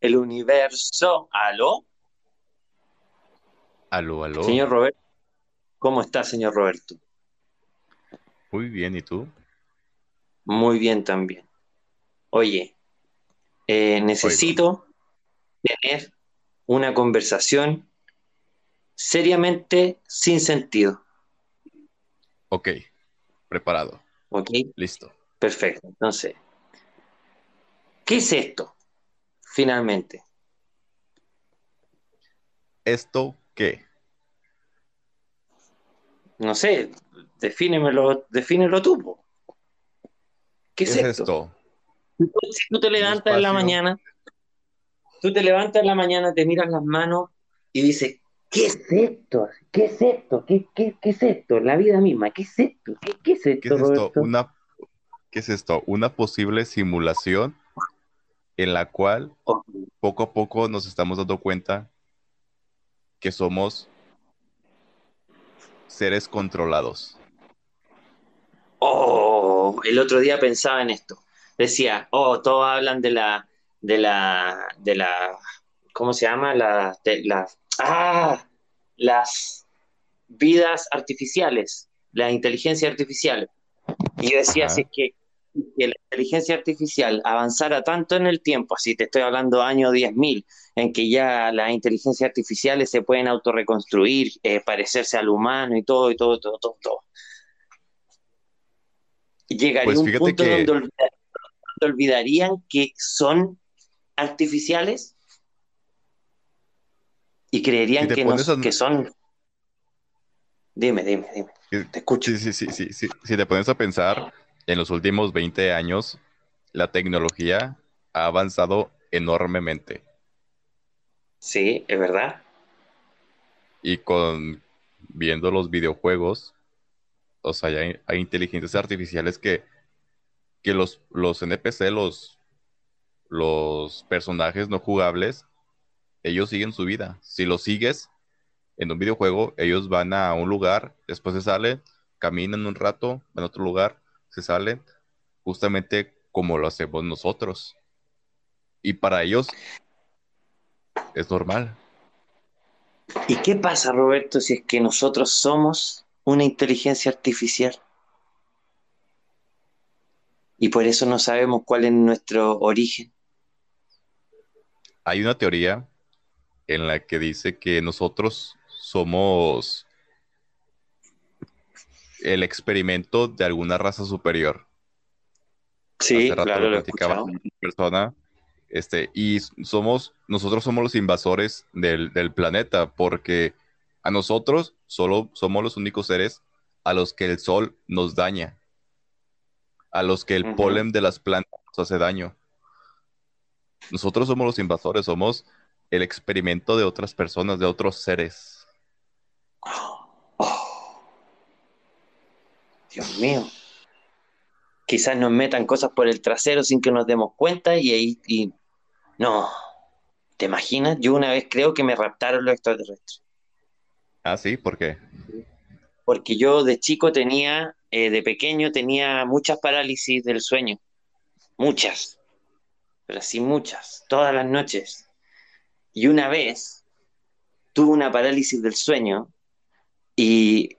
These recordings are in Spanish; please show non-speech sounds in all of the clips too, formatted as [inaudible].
el universo. ¿Aló? Aló, aló. Señor Roberto. ¿Cómo está, señor Roberto? Muy bien, ¿y tú? Muy bien también. Oye, eh, necesito tener una conversación seriamente sin sentido. Ok, preparado. ¿Ok? Listo. Perfecto. Entonces, ¿qué es esto? Finalmente. ¿Esto qué? No sé, defínemelo, defínelo tú. po. ¿Qué es, esto? Si tú te levantas en la mañana, tú te levantas en la mañana, te miras las manos y dices, ¿qué es esto? ¿Qué es esto? ¿Qué, qué, qué es esto? La vida misma, ¿qué es esto? ¿Qué, qué es esto, ¿Qué es esto? Roberto? Una, ¿qué es esto? Una posible simulación en la cual poco a poco nos estamos dando cuenta que somos seres controlados. oh, el otro día pensaba en esto. Decía, oh, todos hablan de la, de la, de la, ¿cómo se llama? La, de ah, las vidas artificiales, la inteligencia artificial. Y yo decía, Ajá. si es que, que la inteligencia artificial avanzara tanto en el tiempo, así te estoy hablando año 10.000, en que ya las inteligencias artificiales se pueden autorreconstruir, eh, parecerse al humano y todo, y todo, todo, todo, todo. Llegaría Pues un punto que donde, olvida- donde olvidarían que son artificiales y creerían que, no, pones a, que son... Dime, dime, dime, te escucho. sí, sí, sí, sí, sí, si te pones a pensar, en los últimos 20 años, la tecnología ha avanzado enormemente. Sí, es verdad. Y con viendo los videojuegos, o sea, hay, hay inteligencias artificiales que, que los, los NPC, los, los personajes no jugables, ellos siguen su vida. Si los sigues en un videojuego, ellos van a un lugar, después se salen, caminan un rato, van a otro lugar, se salen, justamente como lo hacemos nosotros. Y para ellos es normal. ¿Y qué pasa, Roberto, si es que nosotros somos una inteligencia artificial? Y por eso no sabemos cuál es nuestro origen. Hay una teoría en la que dice que nosotros somos el experimento de alguna raza superior. Sí, rato claro, lo lo he platicaba persona, este, y somos, nosotros somos los invasores del, del planeta, porque a nosotros solo somos los únicos seres a los que el sol nos daña, a los que el polen de las plantas nos hace daño. Nosotros somos los invasores, somos el experimento de otras personas, de otros seres. Oh, Dios mío. Quizás nos metan cosas por el trasero sin que nos demos cuenta y ahí... Y... No, ¿te imaginas? Yo una vez creo que me raptaron los extraterrestres. Ah, sí, ¿por qué? Porque yo de chico tenía, eh, de pequeño tenía muchas parálisis del sueño. Muchas. Pero así muchas. Todas las noches. Y una vez tuve una parálisis del sueño y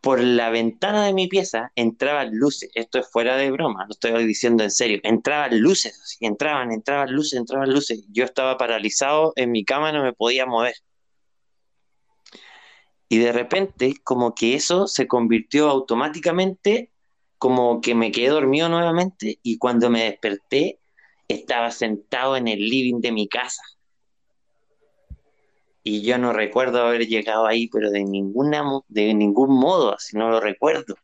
por la ventana de mi pieza entraban luces. Esto es fuera de broma, lo estoy diciendo en serio. Entraban luces, entraban, entraban luces, entraban luces. Yo estaba paralizado en mi cama, no me podía mover. Y de repente, como que eso se convirtió automáticamente, como que me quedé dormido nuevamente y cuando me desperté, estaba sentado en el living de mi casa. Y yo no recuerdo haber llegado ahí, pero de ninguna, de ningún modo, así no lo recuerdo.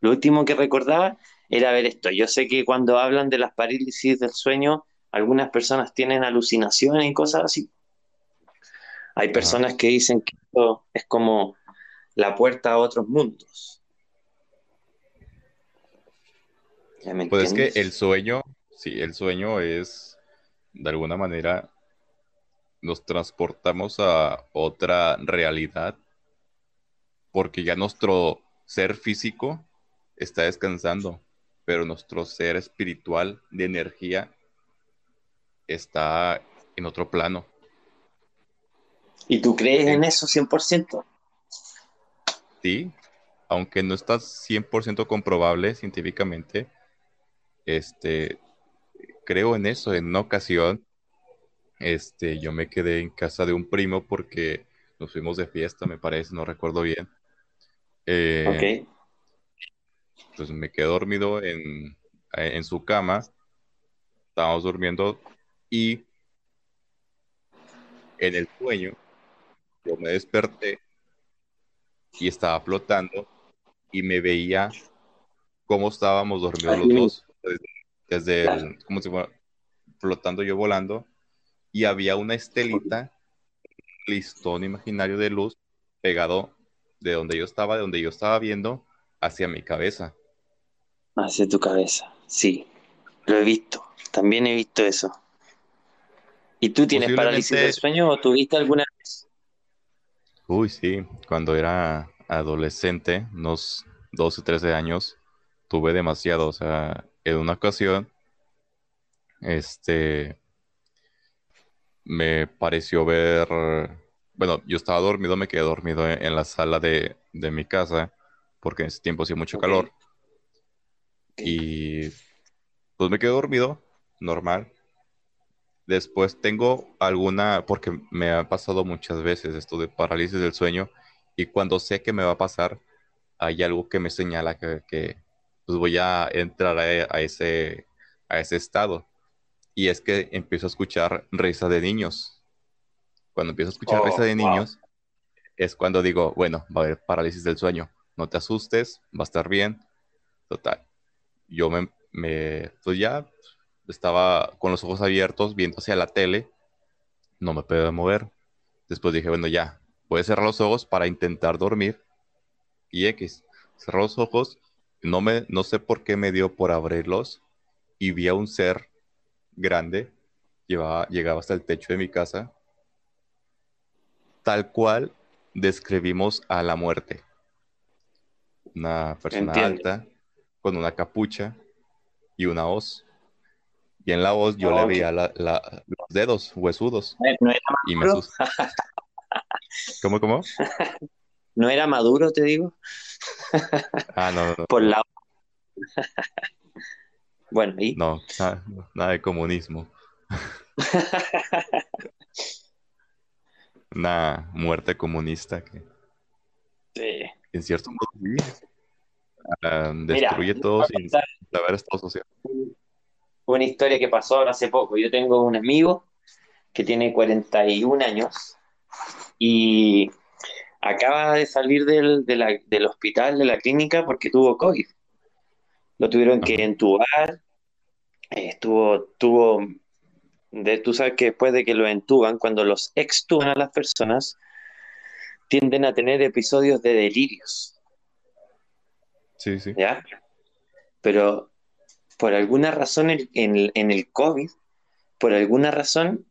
Lo último que recordaba era ver esto. Yo sé que cuando hablan de las parálisis del sueño, algunas personas tienen alucinaciones y cosas así. Hay personas que dicen que esto es como la puerta a otros mundos. ¿Ya me Pues es que el sueño, sí, el sueño es, de alguna manera, nos transportamos a otra realidad, porque ya nuestro ser físico está descansando, pero nuestro ser espiritual de energía está en otro plano. ¿Y tú crees en eso 100%? Sí, aunque no está 100% comprobable científicamente, este, creo en eso. En una ocasión, este, yo me quedé en casa de un primo porque nos fuimos de fiesta, me parece, no recuerdo bien. Eh, ok. Pues me quedé dormido en, en su cama, estábamos durmiendo y en el sueño yo me desperté y estaba flotando y me veía cómo estábamos dormidos los dos, desde, el, como si fuera flotando yo volando, y había una estelita, listón imaginario de luz pegado de donde yo estaba, de donde yo estaba viendo, hacia mi cabeza. Hacia tu cabeza, sí, lo he visto, también he visto eso. ¿Y tú tienes parálisis del sueño o tuviste alguna vez? Uy, sí, cuando era adolescente, unos 12, 13 años, tuve demasiado. O sea, en una ocasión, este, me pareció ver, bueno, yo estaba dormido, me quedé dormido en, la sala de, mi casa, porque en ese tiempo hacía mucho calor. Y pues me quedé dormido, normal. Después tengo alguna, porque me ha pasado muchas veces esto de parálisis del sueño, y cuando sé que me va a pasar, hay algo que me señala que, pues voy a entrar a, ese, a ese estado. Y es que empiezo a escuchar risa de niños. Cuando empiezo a escuchar risa de oh, niños, es cuando digo, bueno, va a haber parálisis del sueño. No te asustes, va a estar bien. Total. Yo me, me pues ya estaba con los ojos abiertos viendo hacia la tele. No me puedo mover. Después dije, bueno, ya, Puedes cerrar los ojos para intentar dormir. Y X, cerró los ojos, no, me, no sé por qué me dio por abrirlos y vi a un ser grande, llevaba, llegaba hasta el techo de mi casa, tal cual describimos a la muerte. Una persona alta, con una capucha y una hoz. Y en la hoz yo le veía los dedos huesudos. y me [laughs] ¿Cómo, cómo? no era maduro, te digo. ah, no, no. [laughs] Por la. Bueno, y. No, nada, de comunismo. [laughs] Una muerte comunista que. Sí. En cierto modo, ah, destruye todo sin saber estado social. Una historia que pasó hace poco. Yo tengo un amigo que tiene 41 años y acaba de salir del, hospital, de la clínica, porque tuvo COVID. Lo tuvieron que entubar, estuvo, tuvo, de, tú sabes que después de que lo entuban, cuando los extuban a las personas, tienden a tener episodios de delirios. Sí, sí. ¿Ya? Pero por alguna razón en, en el COVID, por alguna razón,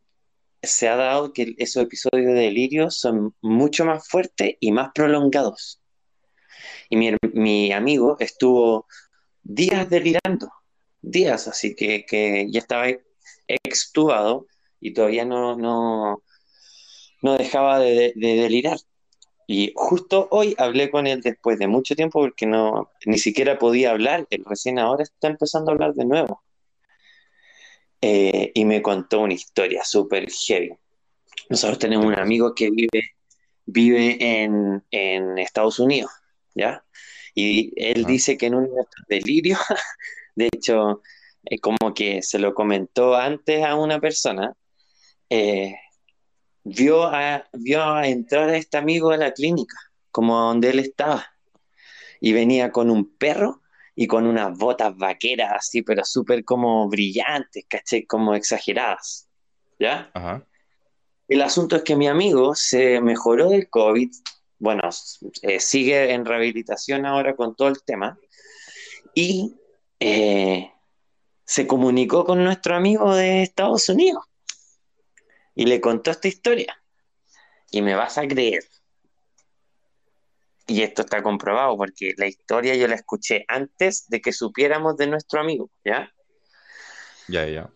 se ha dado que esos episodios de delirio son mucho más fuertes y más prolongados. Y mi, amigo estuvo días delirando, días, así que, ya estaba extubado y todavía no, no, no dejaba de, delirar. Y justo hoy hablé con él después de mucho tiempo porque no, ni siquiera podía hablar, él recién ahora está empezando a hablar de nuevo. Eh, y me contó una historia súper heavy. Nosotros tenemos un amigo que vive, vive en, Estados Unidos, ¿ya? Y él dice que en un delirio, [laughs] de hecho, eh, como que se lo comentó antes a una persona, eh, vio, a, vio a entrar a este amigo a la clínica, como donde él estaba, y venía con un perro y con unas botas vaqueras así, pero súper como brillantes, caché, como exageradas. ¿Ya? Ajá. El asunto es que mi amigo se mejoró del COVID, bueno, eh, sigue en rehabilitación ahora con todo el tema, y eh, se comunicó con nuestro amigo de Estados Unidos y le contó esta historia. Y me vas a creer y esto está comprobado porque la historia yo la escuché antes de que supiéramos de nuestro amigo, ¿ya? Ya, ya.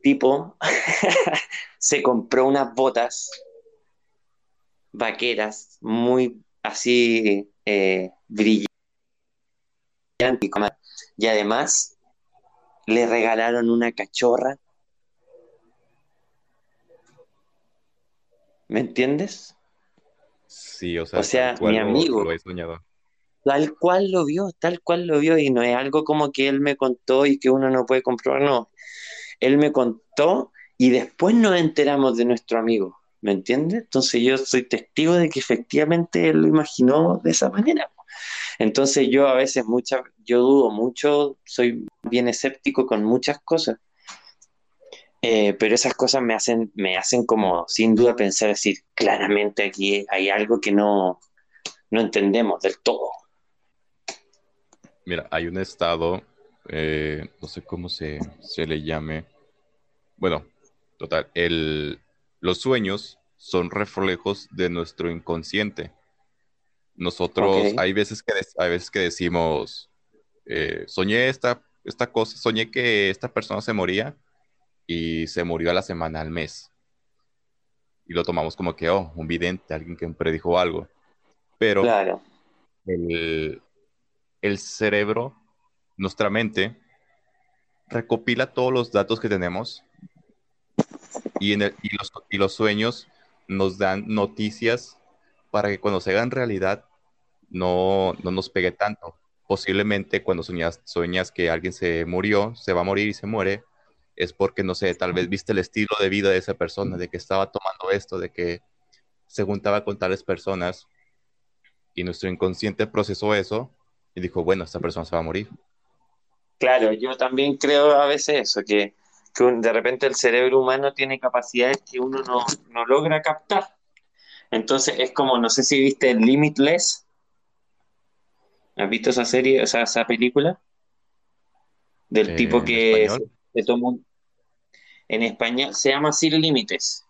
tipo [laughs] se compró unas botas vaqueras muy así eh, brillantes y además le regalaron una cachorra. ¿Me entiendes? Sí, o sea, O sea, tal cual mi lo- amigo, lo he soñado. tal cual lo vio, tal cual lo vio, y no es algo como que él me contó y que uno no puede comprobar, no. Él me contó y después nos enteramos de nuestro amigo, ¿me entiendes? Entonces yo soy testigo de que efectivamente él lo imaginó de esa manera. Entonces yo a veces muchas, yo dudo mucho, soy bien escéptico con muchas cosas, eh, pero esas cosas me hacen, me hacen como sin duda pensar decir, claramente aquí hay algo que no, no entendemos del todo. Mira, hay un estado, eh, no sé cómo se, se le llame. Bueno, total, el, los sueños son reflejos de nuestro inconsciente. Nosotros, hay veces que, hay veces que decimos, eh, soñé esta, esta cosa, soñé que esta persona se moría y se murió a la semana, al mes. Y lo tomamos como que, oh, un vidente, alguien que predijo algo. Pero claro, el, el cerebro, nuestra mente, recopila todos los datos que tenemos y, en el- y los, y los sueños nos dan noticias para que cuando se hagan realidad no, no nos pegue tanto. Posiblemente cuando sueñas, sueñas que alguien se murió, se va a morir y se muere, es porque, no sé, tal vez viste el estilo de vida de esa persona, de que estaba tomando esto, de que se juntaba con tales personas y nuestro inconsciente procesó eso y dijo, bueno, esta persona se va a morir. claro, yo también creo a veces eso, que, que un- de repente el cerebro humano tiene capacidades que uno no, no logra captar. Entonces es como, no sé si viste Limitless, ¿has visto esa serie, o sea, esa película? Del Eh, tipo que se, se toma un- en España, se llama Sin Límites,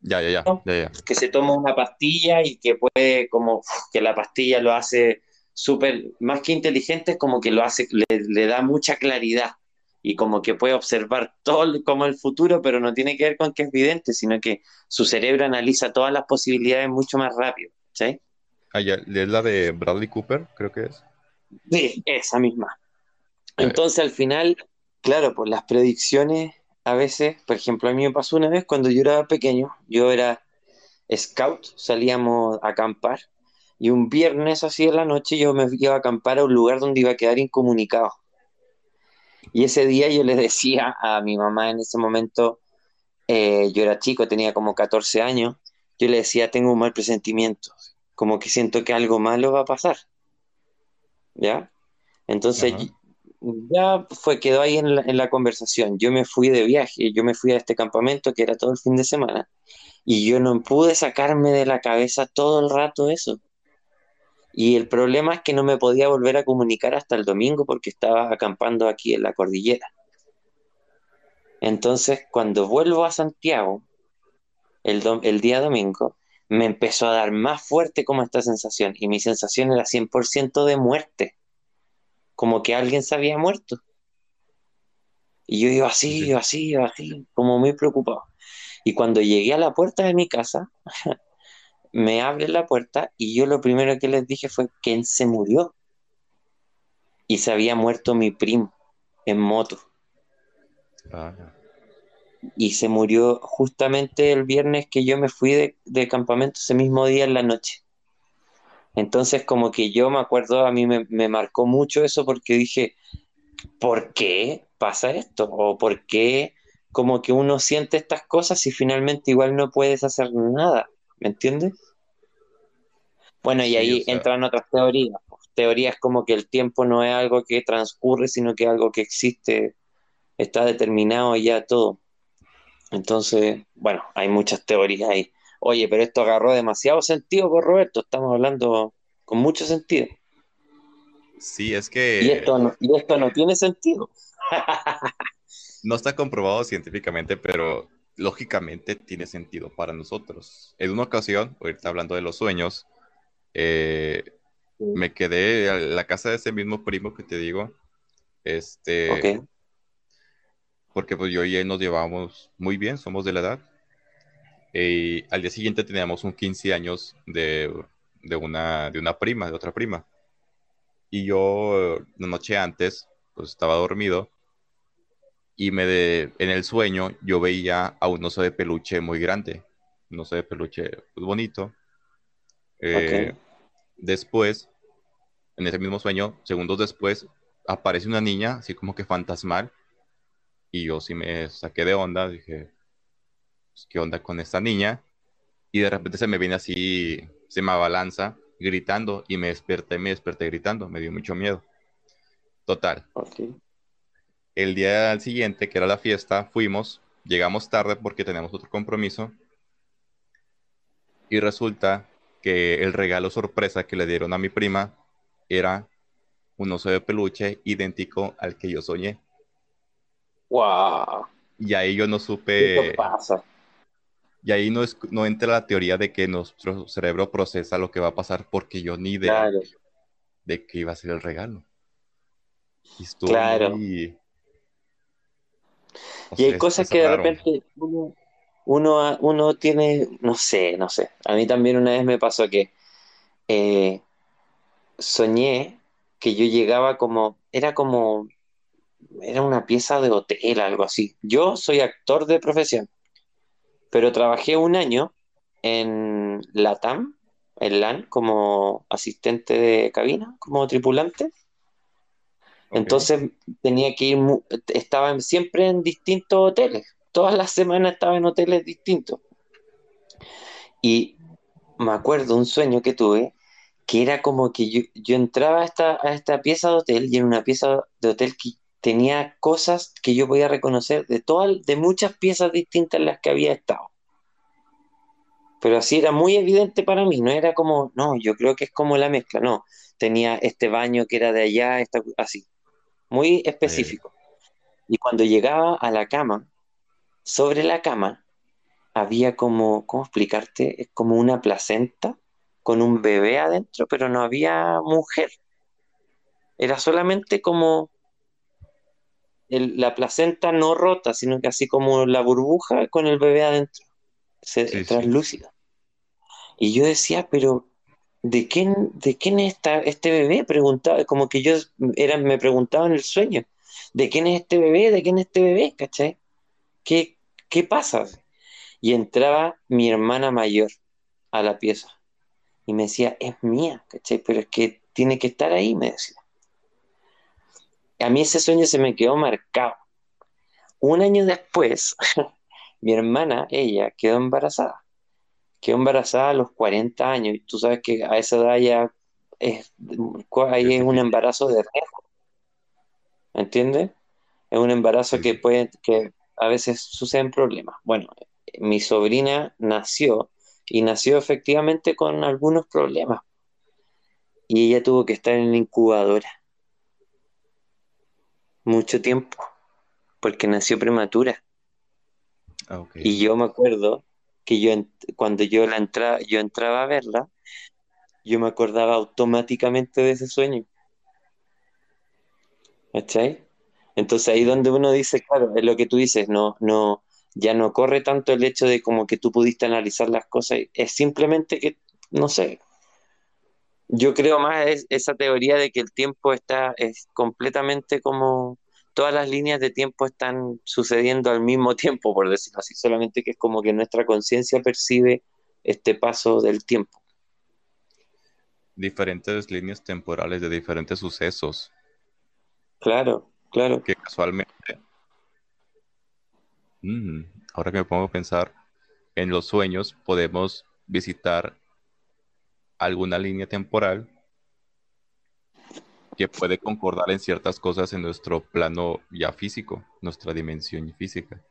ya, ya, ya, ¿no? ya, ya. que se toma una pastilla y que puede, como que la pastilla lo hace súper, más que inteligente, es como que lo hace, le, le da mucha claridad y como que puede observar [laughs] todo como el futuro, pero no tiene que ver con que es vidente, sino que su cerebro analiza todas las posibilidades mucho más rápido, ¿sí? Ah, ya, es la de Bradley Cooper, creo que es. Sí, esa misma. Entonces al final, claro, pues las predicciones a veces, por ejemplo, a mí me pasó una vez cuando yo era pequeño, yo era scout, salíamos a acampar y un viernes así en la noche yo me iba a acampar a un lugar donde iba a quedar incomunicado. Y ese día yo le [laughs] decía a mi mamá en ese momento, eh, yo era chico, tenía como 14 años, yo le decía, tengo un mal presentimiento, como que siento que algo malo va a pasar, ¿ya? Entonces Ajá. ya fue, quedó ahí en la, en la conversación. Yo me fui de viaje, yo me fui a este campamento que era todo el fin de semana y yo no pude sacarme de la cabeza todo el rato eso. Y el problema es que no me podía volver a comunicar hasta el domingo porque estaba acampando aquí en la cordillera. Entonces, cuando vuelvo a Santiago, el, día domingo, me empezó a dar más fuerte como esta sensación y mi sensación era 100% de muerte, como que alguien se había muerto. Y yo iba Sí, así, sí. iba así, iba así, como muy preocupado. Y cuando llegué a la puerta de mi casa, me abren la puerta y yo lo primero que les dije fue, ¿quién se murió? Y se había muerto mi primo en moto. Ah, Y se murió justamente el viernes que yo me fui de, de campamento ese mismo día en la noche. Entonces como que yo me acuerdo, a mí me, me marcó mucho eso porque dije, ¿por qué pasa esto? ¿O por qué como que uno siente estas cosas y finalmente igual no puedes hacer nada? ¿Me entiendes? Bueno, y sí, o ahí sea, entran otras teorías. pues. Teorías como que el tiempo no es algo que transcurre, sino que es algo que existe, está determinado ya todo. Entonces, bueno, hay muchas teorías ahí. Oye, pero esto agarró demasiado sentido, por Roberto. Estamos hablando con mucho sentido. sí, es Y que esto no, y esto no tiene sentido. [laughs] no está comprobado científicamente, pero lógicamente tiene sentido para nosotros. En una ocasión, ahorita hablando de los sueños, eh, me quedé en la casa de ese mismo primo que te digo. Este, Ok, porque pues yo y él nos llevamos muy bien, somos de la edad. Y al día siguiente teníamos un 15 años de, de, una, de una prima, de otra prima. Y yo, la noche antes, pues estaba dormido y me de, en el sueño yo veía a un oso de peluche muy grande, un oso de peluche pues, bonito. Eh, después, en ese mismo sueño, segundos después, aparece una niña, así como que fantasmal, y yo sí me saqué de onda, dije, pues, ¿qué onda con esta niña? Y de repente se me viene así, se me abalanza, gritando, y me desperté, me desperté gritando, me dio mucho miedo. Total. El día siguiente, que era la fiesta, fuimos, llegamos tarde porque teníamos otro compromiso, y resulta que el regalo sorpresa que le dieron a mi prima era un oso de peluche idéntico al que yo soñé. ¡Wow! Y ahí yo no supe. ¿Qué pasa? Y ahí no, es, no entra la teoría de que nuestro cerebro procesa lo que va a pasar porque yo ni idea de que iba a ser el regalo. Y claro. Y hay cosas que de repente uno, uno, uno, tiene, no sé, no sé. A mí también una vez me pasó que eh, soñé que yo llegaba como, era como, era una pieza de hotel, algo así. Yo soy actor de profesión, pero trabajé un año en LATAM, en LAN, como asistente de cabina, como tripulante. Entonces tenía que ir, estaba siempre en distintos hoteles. Todas las semanas estaba en hoteles distintos. Y me acuerdo un sueño que tuve que era como que yo, entraba a esta, a esta pieza de hotel y en una pieza de hotel que tenía cosas que yo podía reconocer de todas, de muchas piezas distintas en las que había estado. Pero así era muy evidente para mí, no era como, no, yo creo que es como la mezcla, no, tenía este baño que era de allá, esta, así, muy específico. Y cuando llegaba a la cama, sobre la cama había como, ¿cómo explicarte? Es como una placenta con un bebé adentro, pero no había mujer. Era solamente como la placenta no rota, sino que así como la burbuja con el bebé adentro, se, translúcida. Y yo decía, pero ¿de quién, de quién es este bebé? Preguntaba, como que yo era, me preguntaba en el sueño, ¿de quién es este bebé? ¿De quién es este bebé? ¿Cachai? ¿Qué, qué pasa? Y entraba mi hermana mayor a la pieza y me decía, es mía, ¿cachai? Pero es que tiene que estar ahí, me decía. A mí ese sueño se me quedó marcado. Un año después, [laughs] mi hermana, ella, quedó embarazada. Quedó embarazada a los 40 años. Y tú sabes que a esa edad ya es, ahí es un embarazo de riesgo. ¿Entiendes? Es un embarazo que puede, que a veces suceden problemas. Bueno, mi sobrina nació y nació efectivamente con algunos problemas. Y ella tuvo que estar en la incubadora mucho tiempo, porque nació prematura. Ah, y yo me acuerdo que yo cuando yo la entraba, yo entraba a verla, yo me acordaba automáticamente de ese sueño. ¿Cachai? Entonces ahí donde uno dice, claro, es lo que tú dices, no, no, ya no corre tanto el hecho de como que tú pudiste analizar las cosas, es simplemente que, no sé, yo creo más es esa teoría de que el tiempo está, es completamente como, todas las líneas de tiempo están sucediendo al mismo [laughs] tiempo, por decirlo así, solamente que es como que nuestra conciencia percibe este paso del tiempo. Diferentes líneas temporales de diferentes sucesos. Claro, claro. Que casualmente Mm, ahora que me pongo a pensar, en los sueños podemos visitar alguna línea temporal que puede concordar en ciertas cosas en nuestro plano ya físico, nuestra dimensión física.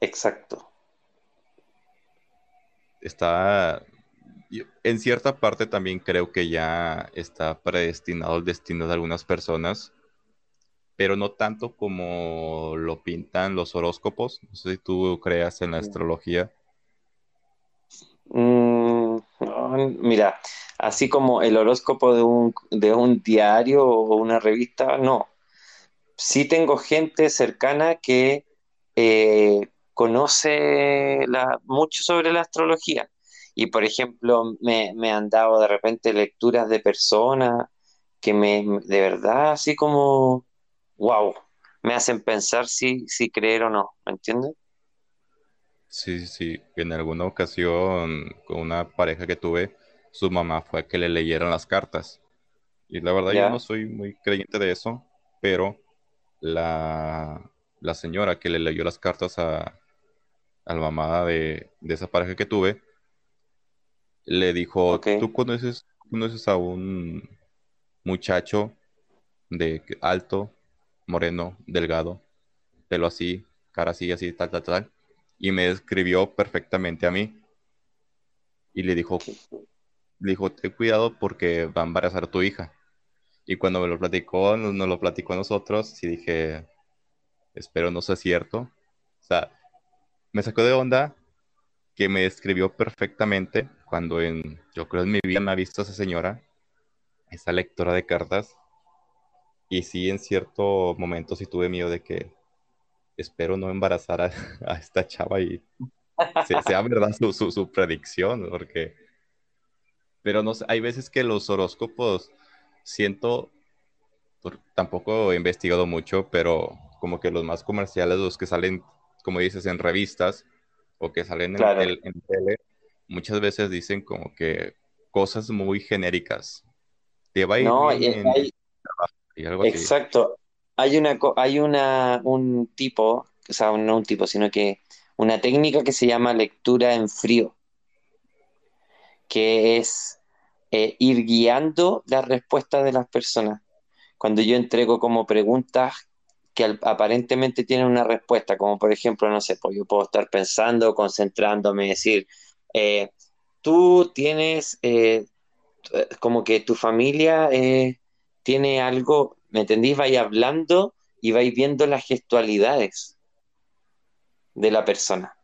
Exacto. Está, en cierta parte también creo que ya está predestinado el destino de algunas personas pero no tanto como lo pintan los horóscopos. No sé si tú creas en la astrología. Mm, mira, así como el horóscopo de un, de un diario o una revista, no. sí tengo gente cercana que eh, conoce mucho sobre la astrología. Y por ejemplo, me, me han dado de repente lecturas de personas que me, de verdad, así como, wow, me hacen pensar si, si creer o no, ¿me entiendes? Sí, sí, en alguna ocasión con una pareja que tuve, su mamá fue a que le leyeran las cartas. Y la verdad yo no soy muy creyente de eso, pero la, la señora que le leyó las cartas a, a la mamá de, de esa pareja que tuve, le dijo, Ok. ¿tú conoces, conoces a un muchacho de alto, moreno, delgado, pelo así, cara así, así, tal, tal, tal? Y me describió perfectamente a mí y le dijo, le dijo, ten cuidado porque va a embarazar tu hija. Y cuando me lo platicó, nos, nos lo platicó a nosotros, y dije, espero no sea cierto. O sea, me sacó de onda que me describió perfectamente cuando en, yo creo en mi vida me ha visto esa señora, esa lectora de cartas, y sí en cierto momento sí tuve miedo de que espero no embarazar a, [laughs] a esta chava y [laughs] se- sea verdad su, su, su predicción, porque, pero no sé, hay veces que los horóscopos siento tampoco he investigado mucho, pero como que los más comerciales, los que salen, como dices, en revistas o que salen en, Claro. en tele, muchas veces dicen como que cosas muy genéricas. Te va a ir No, bien y en hay, y algo así. exacto. Hay una, hay una, un tipo, o sea, no un tipo, sino que una técnica que se llama lectura en frío, que es eh, ir guiando la respuesta de las personas. Cuando yo entrego como preguntas que aparentemente tienen una respuesta, como por ejemplo, no sé, pues yo puedo estar pensando, concentrándome, decir, eh, tú tienes, eh, como que tu familia tiene algo, ¿me entendís? Vais hablando y vais viendo las gestualidades de la persona.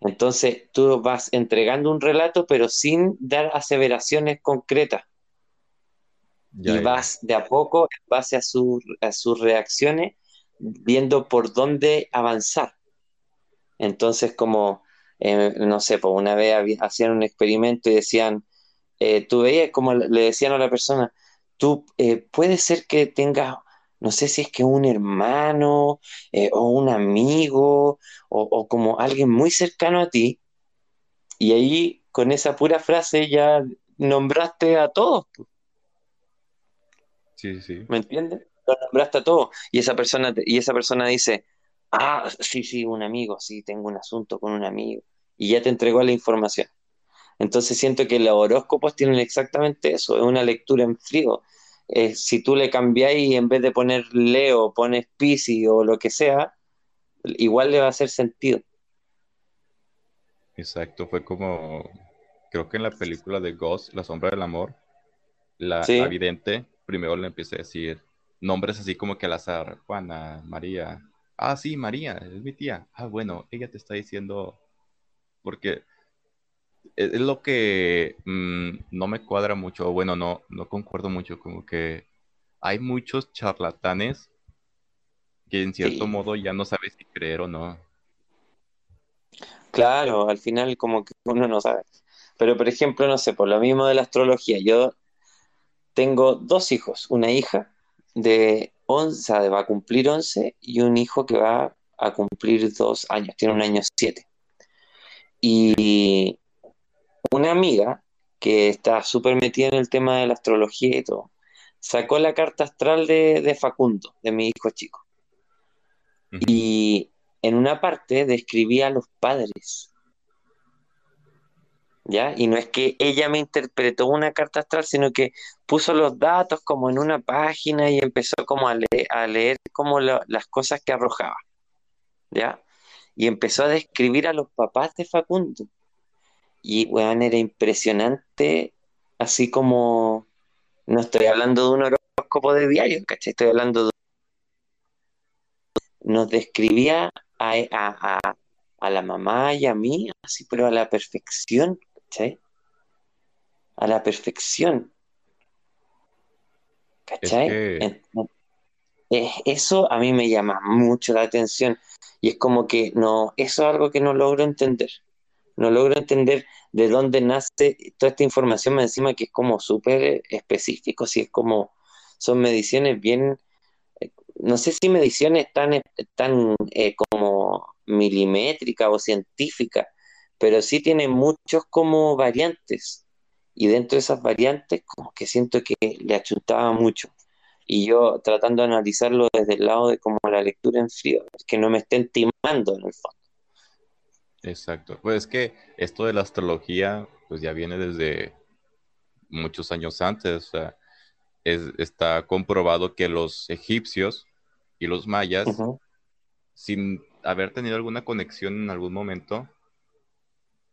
Entonces tú vas entregando un relato, pero sin dar aseveraciones concretas. Ya, y ya, vas de a poco, en base a, su- a sus reacciones, viendo por dónde avanzar. Entonces, como, eh, no sé, pues una vez hacían un experimento y decían, eh, tú veías como le decían a la persona, tú eh, puede ser que tengas, no sé si es que un hermano eh, o un amigo o, o como alguien muy cercano a ti, y ahí con esa pura frase ya nombraste a todos. Sí, sí. ¿Me entiendes? Lo nombraste a todo. Y esa persona, te- y esa persona dice, ah, sí, sí, un amigo, sí, tengo un asunto con un amigo. Y ya te entregó la información. Entonces siento que los horóscopos tienen exactamente eso, es una lectura en frío. Eh, si tú le cambiáis y en vez de poner Leo, pones Piscis o lo que sea, igual le va a hacer sentido. Exacto, fue como, creo que en la película de Ghost, La sombra del amor, la, la ¿Sí? vidente primero le empieza a decir nombres así como que al azar, Juana, María. Ah, sí, María, es mi tía. Ah, bueno, ella te está diciendo, porque es, es lo que mm, no me cuadra mucho, o bueno, no, no concuerdo mucho, como que hay muchos charlatanes que en cierto Sí. modo ya no sabes si creer o no. Claro, al final como que uno no sabe. Pero por ejemplo, no sé, por lo mismo de la astrología, yo Tengo dos hijos, una hija de 11, o sea, va a cumplir 11 y un hijo que va a cumplir dos años, tiene un año siete. Y una amiga que está súper metida en el tema de la astrología y todo, sacó la carta astral de, de Facundo, de mi hijo chico. Y en una parte describía a los padres ¿ya? Y no es que ella me interpretó una carta astral, sino que puso los datos como en una página y empezó como a leer, a leer como lo- las cosas que arrojaba, ¿ya? Y empezó a describir a los papás de Facundo. Y, weón, era impresionante, así como, no estoy hablando de un horóscopo de diario, ¿cachai? Estoy hablando de, nos describía a, a, a, a la mamá y a mí, así, pero a la perfección, ¿cachai? A la perfección. Es ¿Cachai? que eh, eso a mí me llama mucho la atención y es como que no, eso es algo que no logro entender. No logro entender de dónde nace toda esta información, encima que es como súper específico, si es como, son mediciones bien, eh, no sé si mediciones tan, tan eh, como milimétricas o científicas, pero sí tiene muchos como variantes. Y dentro de esas variantes, como que siento que le achuntaba mucho. Y yo tratando de analizarlo desde el lado de como la lectura en frío, que no me estén timando en el fondo. Exacto. Pues es que esto de la astrología, pues ya viene desde muchos años antes. O sea, está comprobado que los egipcios y los mayas, sin haber tenido alguna conexión en algún momento,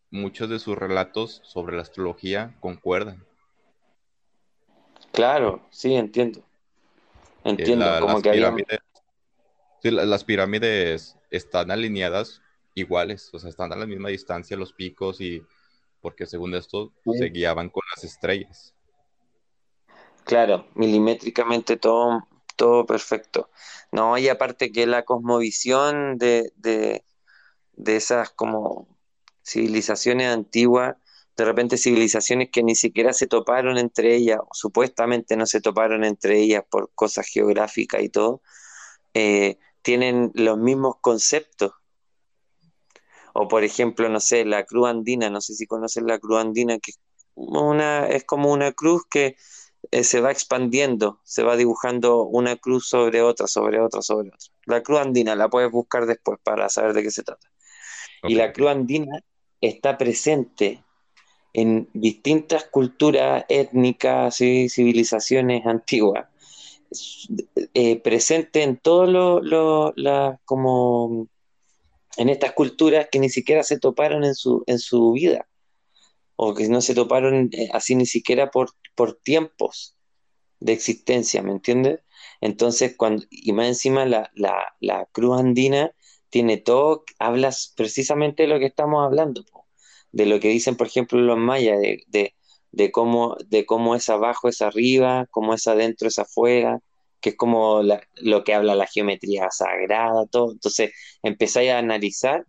muchos de sus relatos sobre la astrología concuerdan. Claro, sí, entiendo. Entiendo, como las, que pirámides, las pirámides están alineadas iguales, o sea, están a la misma distancia los picos y porque según esto se guiaban con las estrellas. Claro, milimétricamente todo, todo perfecto. No, y aparte que la cosmovisión de, de, de esas como civilizaciones antiguas, de repente civilizaciones que ni siquiera se toparon entre ellas, o supuestamente no se toparon entre ellas por cosas geográficas y todo, eh, tienen los mismos conceptos. O por ejemplo, no sé, la cruz andina, no sé si conocen la cruz andina, que una, es como una cruz que eh, se va expandiendo, se va dibujando una cruz sobre otra, sobre otra, sobre otra. La cruz andina la puedes buscar después para saber de qué se trata. Y la cruz andina está presente en distintas culturas étnicas y civilizaciones antiguas, eh, presente en todo lo, como en estas culturas que ni siquiera se toparon en su, en su vida, o que no se toparon eh, así ni siquiera por, por tiempos de existencia, ¿me entiendes? Entonces, cuando, y más encima la, la cruz andina tiene todo, hablas precisamente de lo que estamos hablando, de lo que dicen, por ejemplo, los mayas, de, de, cómo, de cómo es abajo es arriba, cómo es adentro es afuera, que es como lo que habla la geometría sagrada, todo. Entonces empezáis a analizar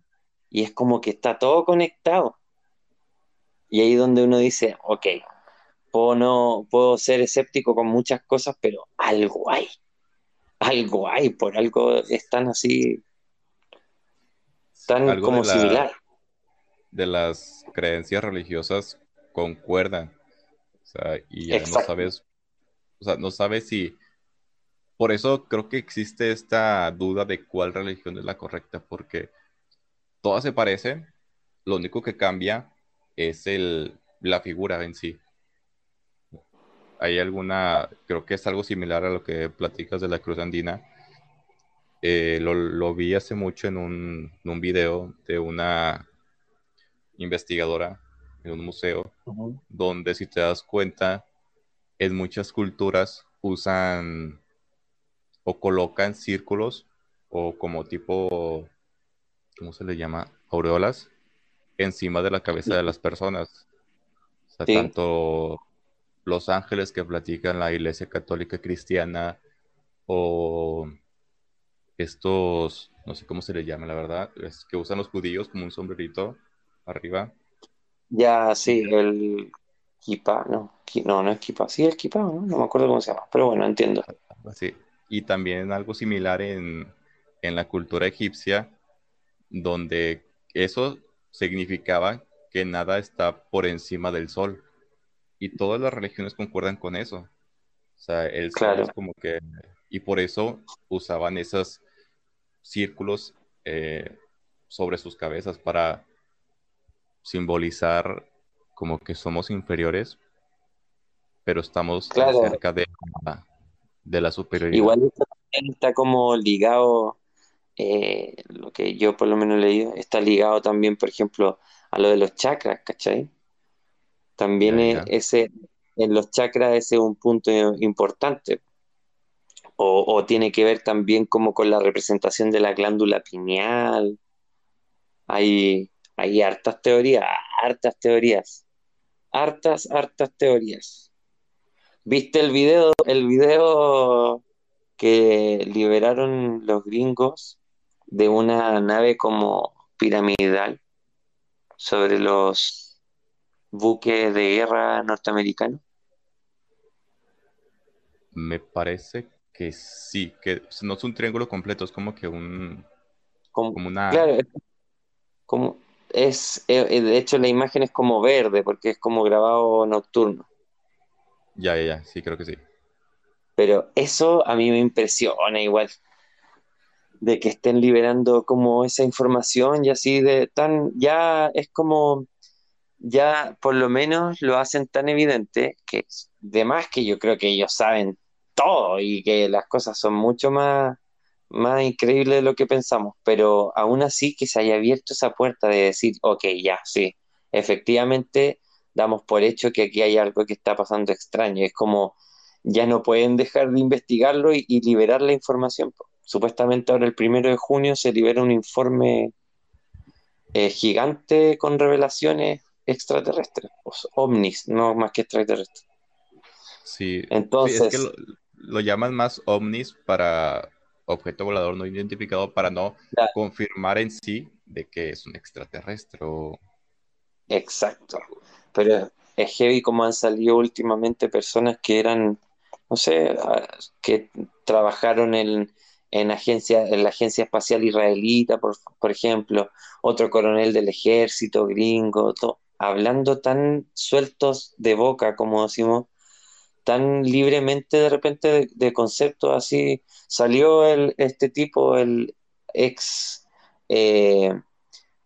y es como que está todo conectado. Y ahí donde uno dice, ok, puedo, no, puedo ser escéptico con muchas cosas, pero algo hay, algo hay, por algo están así tan como similar. De las creencias religiosas concuerdan. O sea, y ya no sabes, o sea, no sabes si. Por eso creo que existe esta duda de cuál religión es la correcta, porque todas se parecen, lo único que cambia es el, la figura en sí. Hay alguna, creo que es algo similar a lo que platicas de la cruz andina, eh, lo, vi hace mucho en un, en video de una investigadora en un museo, donde si te das cuenta, en muchas culturas usan o colocan círculos o como tipo, ¿cómo se le llama? Aureolas encima de la cabeza de las personas. O sea, tanto los ángeles que platican la iglesia católica cristiana o estos, no sé cómo se le llama, la verdad, es que usan los judíos como un sombrerito arriba. Ya, sí, el kipa, no, no, no es kipa, sí, el kipa, ¿no? no me acuerdo cómo se llama, pero bueno, entiendo. Sí, y también algo similar en, en la cultura egipcia, donde eso significaba que nada está por encima del sol. Y todas las religiones concuerdan con eso. O sea, el sol es como que... Y por eso usaban esos círculos eh, sobre sus cabezas para simbolizar como que somos inferiores, pero estamos cerca de, de la superioridad. Igual está como ligado, eh, lo que yo por lo menos he leído, está ligado también, por ejemplo, a lo de los chakras, ¿cachai? También ese, en los chakras ese es un punto importante o, tiene que ver también como con la representación de la glándula pineal. Hay, hay hartas teorías, hartas teorías, hartas, hartas teorías. ¿Viste el video, el video que liberaron los gringos de una nave como piramidal sobre los buques de guerra norteamericanos? Me parece que sí, que no es un triángulo completo, es como que un... Como, como una... claro, es como es, eh, de hecho la imagen es como verde porque es como grabado nocturno. Ya, ya, ya, sí, creo que sí. Pero eso a mí me impresiona igual, de que estén liberando como esa información y así de tan, ya es como, ya por lo menos lo hacen tan evidente que de más que yo creo que ellos saben todo y que las cosas son mucho más, más increíbles de lo que pensamos, pero aún así que se haya abierto esa puerta de decir, ok, ya, sí, efectivamente damos por hecho que aquí hay algo que está pasando extraño, es como ya no pueden dejar de investigarlo y, y liberar la información. Supuestamente ahora el primero de junio se libera un informe eh, gigante con revelaciones extraterrestres, ovnis, no más que extraterrestres. Sí, sí, Entonces, es que lo, lo llaman más ovnis para objeto volador no identificado, para no confirmar en sí de que es un extraterrestre. o- exacto. Pero es heavy como han salido últimamente personas que eran, no sé, que trabajaron en, en agencia, en la Agencia Espacial Israelita, por, por ejemplo, otro coronel del ejército gringo, hablando tan sueltos de boca, como decimos, tan libremente de repente de, de conceptos así. Salió el, este tipo, el ex, eh,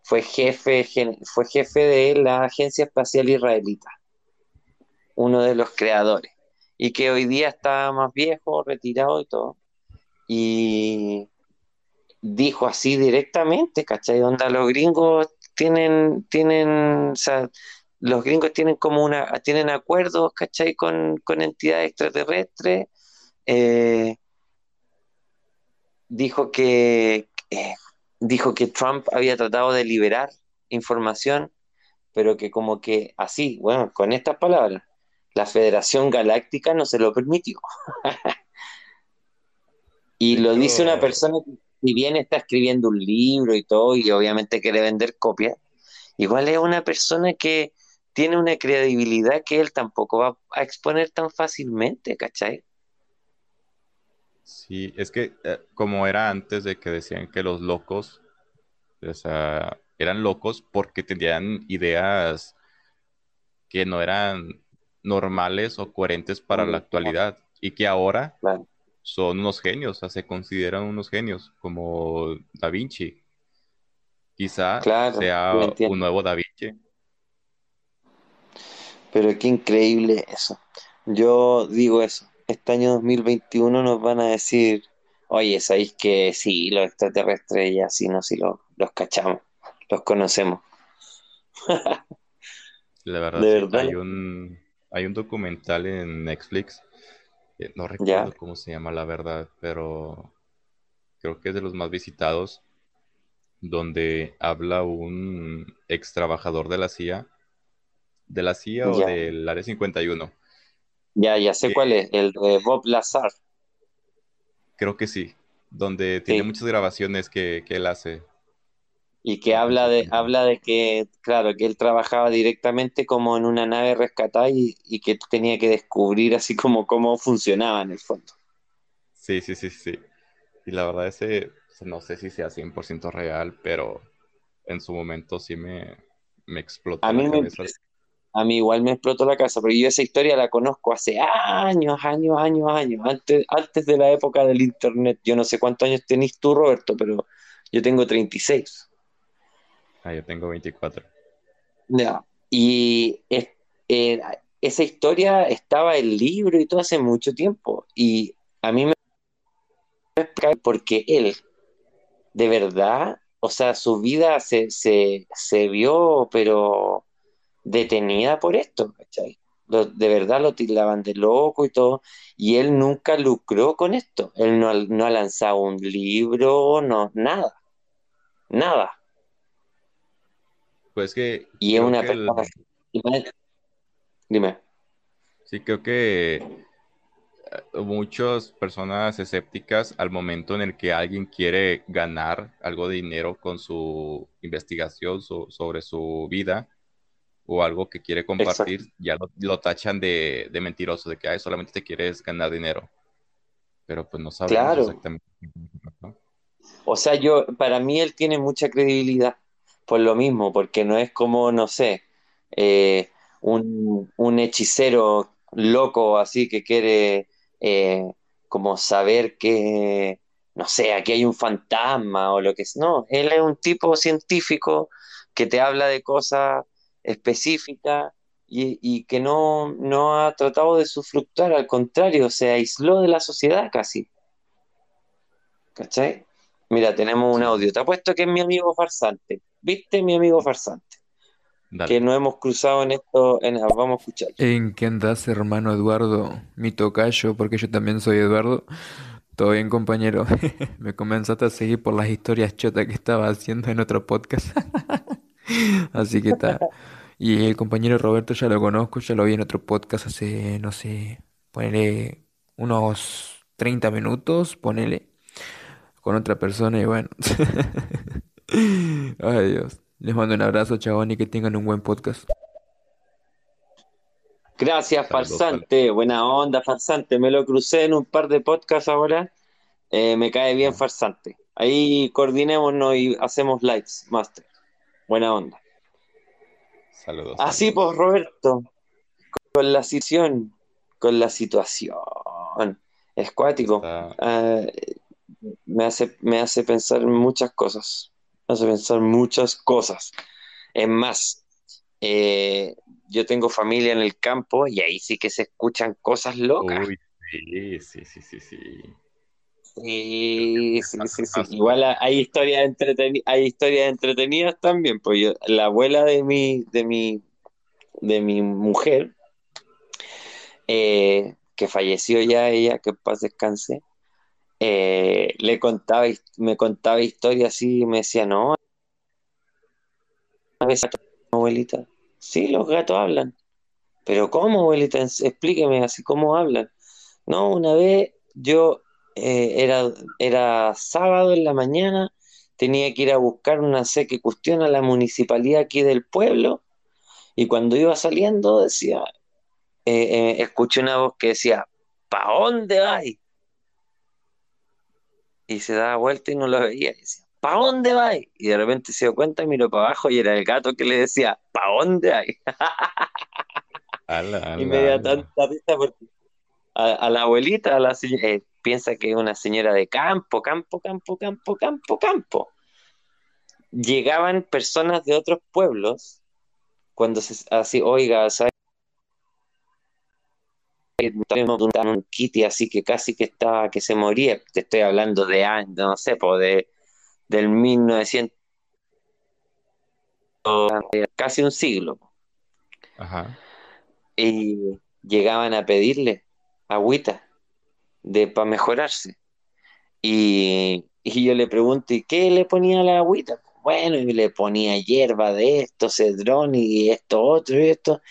fue jefe, fue jefe de la Agencia Espacial Israelita, uno de los creadores, y que hoy día está más viejo, retirado y todo. Y dijo así directamente, ¿cachai? Onda, los gringos tienen, tienen, o sea, los gringos tienen como una, tienen acuerdos, ¿cachai? Con, con entidades extraterrestres. Eh, dijo que, eh, dijo que Trump había tratado de liberar información, pero que como que así, bueno, con estas palabras, la Federación Galáctica no se lo permitió. [laughs] Y lo dice una persona que si bien está escribiendo un libro y todo, y obviamente quiere vender copias, igual es una persona que tiene una credibilidad que él tampoco va a exponer tan fácilmente, ¿cachai? Sí, es que eh, como era antes de que decían que los locos, o sea, eran locos porque tenían ideas que no eran normales o coherentes para la Claro, actualidad y que ahora claro, son unos genios, o sea, se consideran unos genios, como Da Vinci. Quizá claro, sea un nuevo Da Vinci. Pero qué increíble eso. Yo digo eso. Este año 2021 nos van a decir, oye, ¿sabéis que sí, los extraterrestres ya sí, no, sí los, los cachamos, los conocemos? [laughs] La verdad, De sí. verdad, Hay un, hay un documental en Netflix, eh, no ya, recuerdo cómo se llama, la verdad, pero creo que es de los más visitados, donde habla un ex trabajador de la CIA, de la CIA o del Área 51, ya, ya sé que cuál es, el de Bob Lazar. creo que sí, donde tiene Sí. muchas grabaciones que, que él hace Y que habla de, habla de que, claro, que él trabajaba directamente como en una nave rescatada y, y que tenía que descubrir así como cómo funcionaba en el fondo. Sí, sí, sí, sí. Y la verdad ese, no sé si sea 100% real, pero en su momento sí me, me explotó A mí me. A mí igual me explotó la cabeza, porque yo esa historia la conozco hace años, años, años, años, antes, antes de la época del internet. Yo no sé cuántos años tenés tú, Roberto, pero yo tengo 36. Ah, yo tengo 24. Ya. Y es- eh, esa historia estaba en el libro y todo hace mucho tiempo. Y a mí me porque él, de verdad, o sea, su vida se, se, se vio, pero detenida por esto, ¿cachai? Lo- de verdad lo tildaban de loco y todo, y él nunca lucró con esto. Él no, no ha lanzado un libro, no, nada, nada. Pues que Y es una persona. el, Dime, sí, creo que muchas personas escépticas al momento en el que alguien quiere ganar algo de dinero con su investigación sobre su vida o algo que quiere compartir, ya lo, tachan de, mentiroso, de que solamente te quieres ganar dinero. Pero pues no sabemos exactamente. O sea, yo, para mí él tiene mucha credibilidad por lo mismo, porque no es como, no sé, eh, un, un hechicero loco así que quiere eh, como saber que, no sé, aquí hay un fantasma o lo que sea. No, él es un tipo científico que te habla de cosas específicas y, que no, no ha tratado de sufructuar, al contrario, se aisló de la sociedad casi. ¿Cachai? Mira, tenemos un audio. Te apuesto que es mi amigo farsante. ¿Viste mi amigo farsante? que no hemos cruzado en esto, en, vamos a escuchar. ¿En qué andas, hermano Eduardo? Mi tocayo, porque yo también soy Eduardo. Todo bien, compañero. [laughs] Me comenzaste a seguir por las historias chotas que estaba haciendo en otro podcast. [laughs] Así que está. [laughs] Y el compañero Roberto ya lo conozco, ya lo vi en otro podcast hace, no sé, ponele unos 30 minutos, ponele, con otra persona y bueno. [laughs] Ay Dios. Les mando un abrazo, chabón, y que tengan un buen podcast. Gracias, farsante. Buena onda, farsante. Me lo crucé en un par de podcasts ahora. Eh, me cae bien farsante. Ahí coordinémonos y hacemos lives, Master. Buena onda. Saludos. Así pues, Roberto. Con la situación. Con la situación. Escuático. Ah, me, hace, me hace pensar en muchas cosas hace pensar muchas cosas. Es más, eh, yo tengo familia en el campo y ahí sí que se escuchan cosas locas. Uy, sí, sí, sí, sí, sí. Sí, sí, sí, sí. [laughs] Igual hay historias entretenidas, hay historias entretenidas también, pues yo, la abuela de mi, de mi, de mi mujer, eh, que falleció ya ella, que paz descanse, eh, le contaba, me contaba historias así y me decía, no, abuelita, sí, los gatos hablan, pero ¿cómo, abuelita? Explíqueme así, ¿cómo hablan? No, una vez yo eh, era, era sábado en la mañana, tenía que ir a buscar una sé que cuestión a la municipalidad aquí del pueblo, y cuando iba saliendo decía, eh, escuché una voz que decía, ¿pa dónde vais? y se daba vuelta y no lo veía. Y decía, ¿pa dónde va? Y de repente se dio cuenta y miró para abajo y era el gato que le decía, ¿pa dónde hay? [laughs] y me dio tanta risa porque a, la abuelita a la, eh, piensa que es una señora de campo, campo, campo, campo, campo, campo. Llegaban personas de otros pueblos cuando se así, oiga, ¿sabes? un Kitty así que casi que estaba, que se moría, te estoy hablando de años, no sé, pues de, del 1900, casi un siglo. Ajá. Y llegaban a pedirle agüita de para mejorarse. Y, y, yo le pregunto, ¿y qué le ponía a la agüita? Bueno, y le ponía hierba de esto, cedrón y esto otro y esto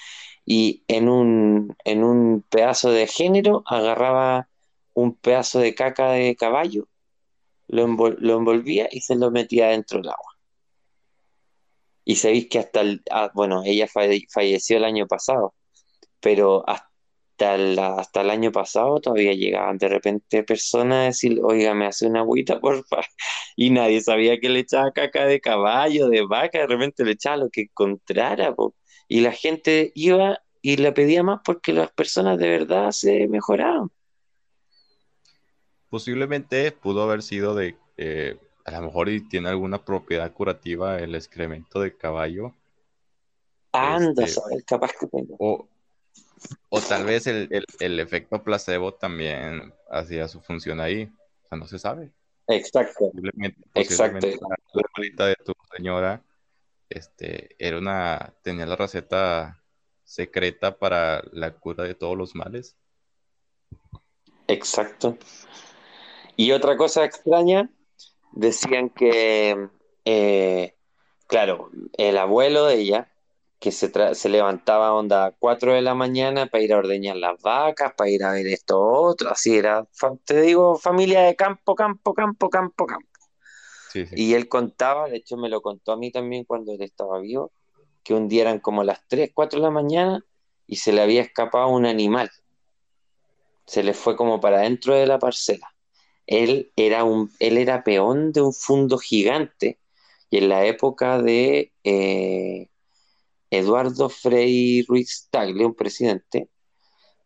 y en un, en un pedazo de género agarraba un pedazo de caca de caballo, lo, envolvía y se lo metía dentro del agua. Y sabéis que hasta el, ah, bueno, ella falleció el año pasado, pero hasta hasta el año pasado todavía llegaban de repente personas a decir, oiga, me hace una agüita, [laughs] porfa. Y nadie sabía que le echaba caca de caballo, de vaca, de repente le echaba lo que encontrara, y la gente iba y la pedía más porque las personas de verdad se mejoraban. Posiblemente pudo haber sido de, eh, a lo mejor y tiene alguna propiedad curativa el excremento de caballo. Anda, este, capaz que tengo. O, o tal vez el, efecto placebo también hacía su función ahí. O sea, no se sabe. Exacto. Posiblemente, Exacto. La abuelita de tu señora este, era una, tenía la receta secreta para la cura de todos los males. Exacto. Y otra cosa extraña, decían que, eh, claro, el abuelo de ella, que se, levantaba onda a 4 de la mañana para ir a ordeñar las vacas, para ir a ver esto otro, así era, te digo, familia de campo, campo, campo, campo, campo. Sí, sí. Y él contaba, de hecho me lo contó a mí también cuando él estaba vivo, que un día eran como las 3 4 de la mañana y se le había escapado un animal. Se le fue como para dentro de la parcela. Él era un, él era peón de un fundo gigante y en la época de eh, Eduardo Frei Ruiz Tagle, un presidente,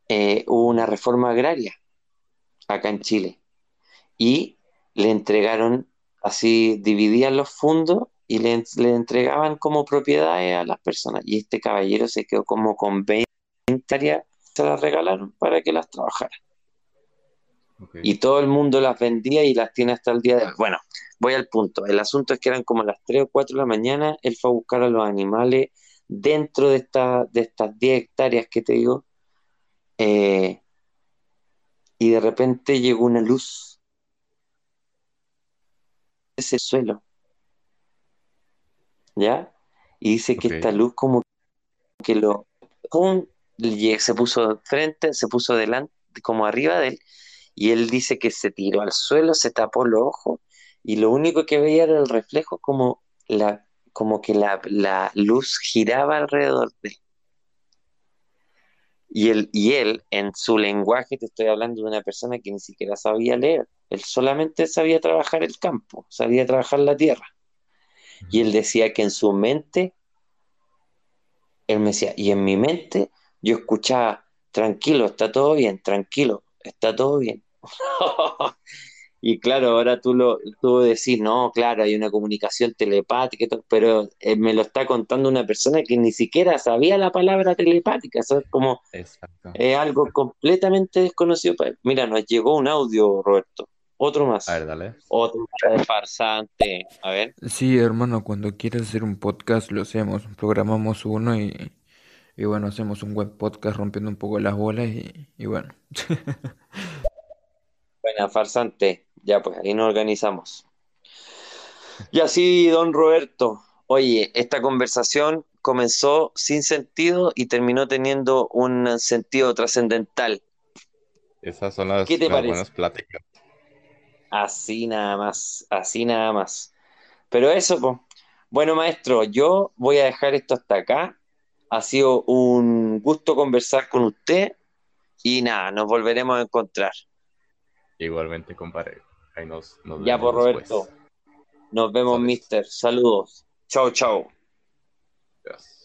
eh, hubo una reforma agraria acá en Chile y le entregaron así, dividían los fondos y le, le entregaban como propiedades a las personas. Y este caballero se quedó como con 20 hectáreas, se las regalaron para que las trabajara. Y todo el mundo las vendía y las tiene hasta el día de hoy. Bueno, voy al punto. El asunto es que eran como las 3 o 4 de la mañana, él fue a buscar a los animales dentro de, esta, de estas 10 hectáreas que te digo, eh, y de repente llegó una luz ese suelo, ¿ya? Y dice que esta luz como que lo, se puso frente, se puso delante, como arriba de él, y él dice que se tiró al suelo, se tapó los ojos, y lo único que veía era el reflejo como la, como que la, la luz giraba alrededor de. Y él, y él, en su lenguaje, te estoy hablando de una persona que ni siquiera sabía leer. Él solamente sabía trabajar el campo, sabía trabajar la tierra. Y él decía que en su mente, él me decía, y en mi mente yo escuchaba, tranquilo, está todo bien, tranquilo, está todo bien. [laughs] [laughs] Y claro, ahora tú lo tú decís, no, claro, hay una comunicación telepática, y todo, pero eh, me lo está contando una persona que ni siquiera sabía la palabra telepática, eso es como es algo completamente desconocido. Mira, nos llegó un audio, Roberto, otro más, A ver, dale. otro más de farsante, a ver. Sí, hermano, cuando quieras hacer un podcast lo hacemos, programamos uno y, y bueno, hacemos un web podcast rompiendo un poco las bolas y, y bueno. [laughs] Buena, farsante. Ya, pues ahí nos organizamos. Y así, don Roberto. Oye, esta conversación comenzó sin sentido y terminó teniendo un sentido trascendental. Esas son las, ¿Qué te las parece? buenas pláticas. Así nada más, así nada más. Pero eso, pues. Bueno, maestro, yo voy a dejar esto hasta acá. Ha sido un gusto conversar con usted y nada, nos volveremos a encontrar. Igualmente, compadre. Ahí nos, nos Ya, vemos por después. Roberto. Nos vemos, Sales. mister. Saludos. Chao, chao. Gracias.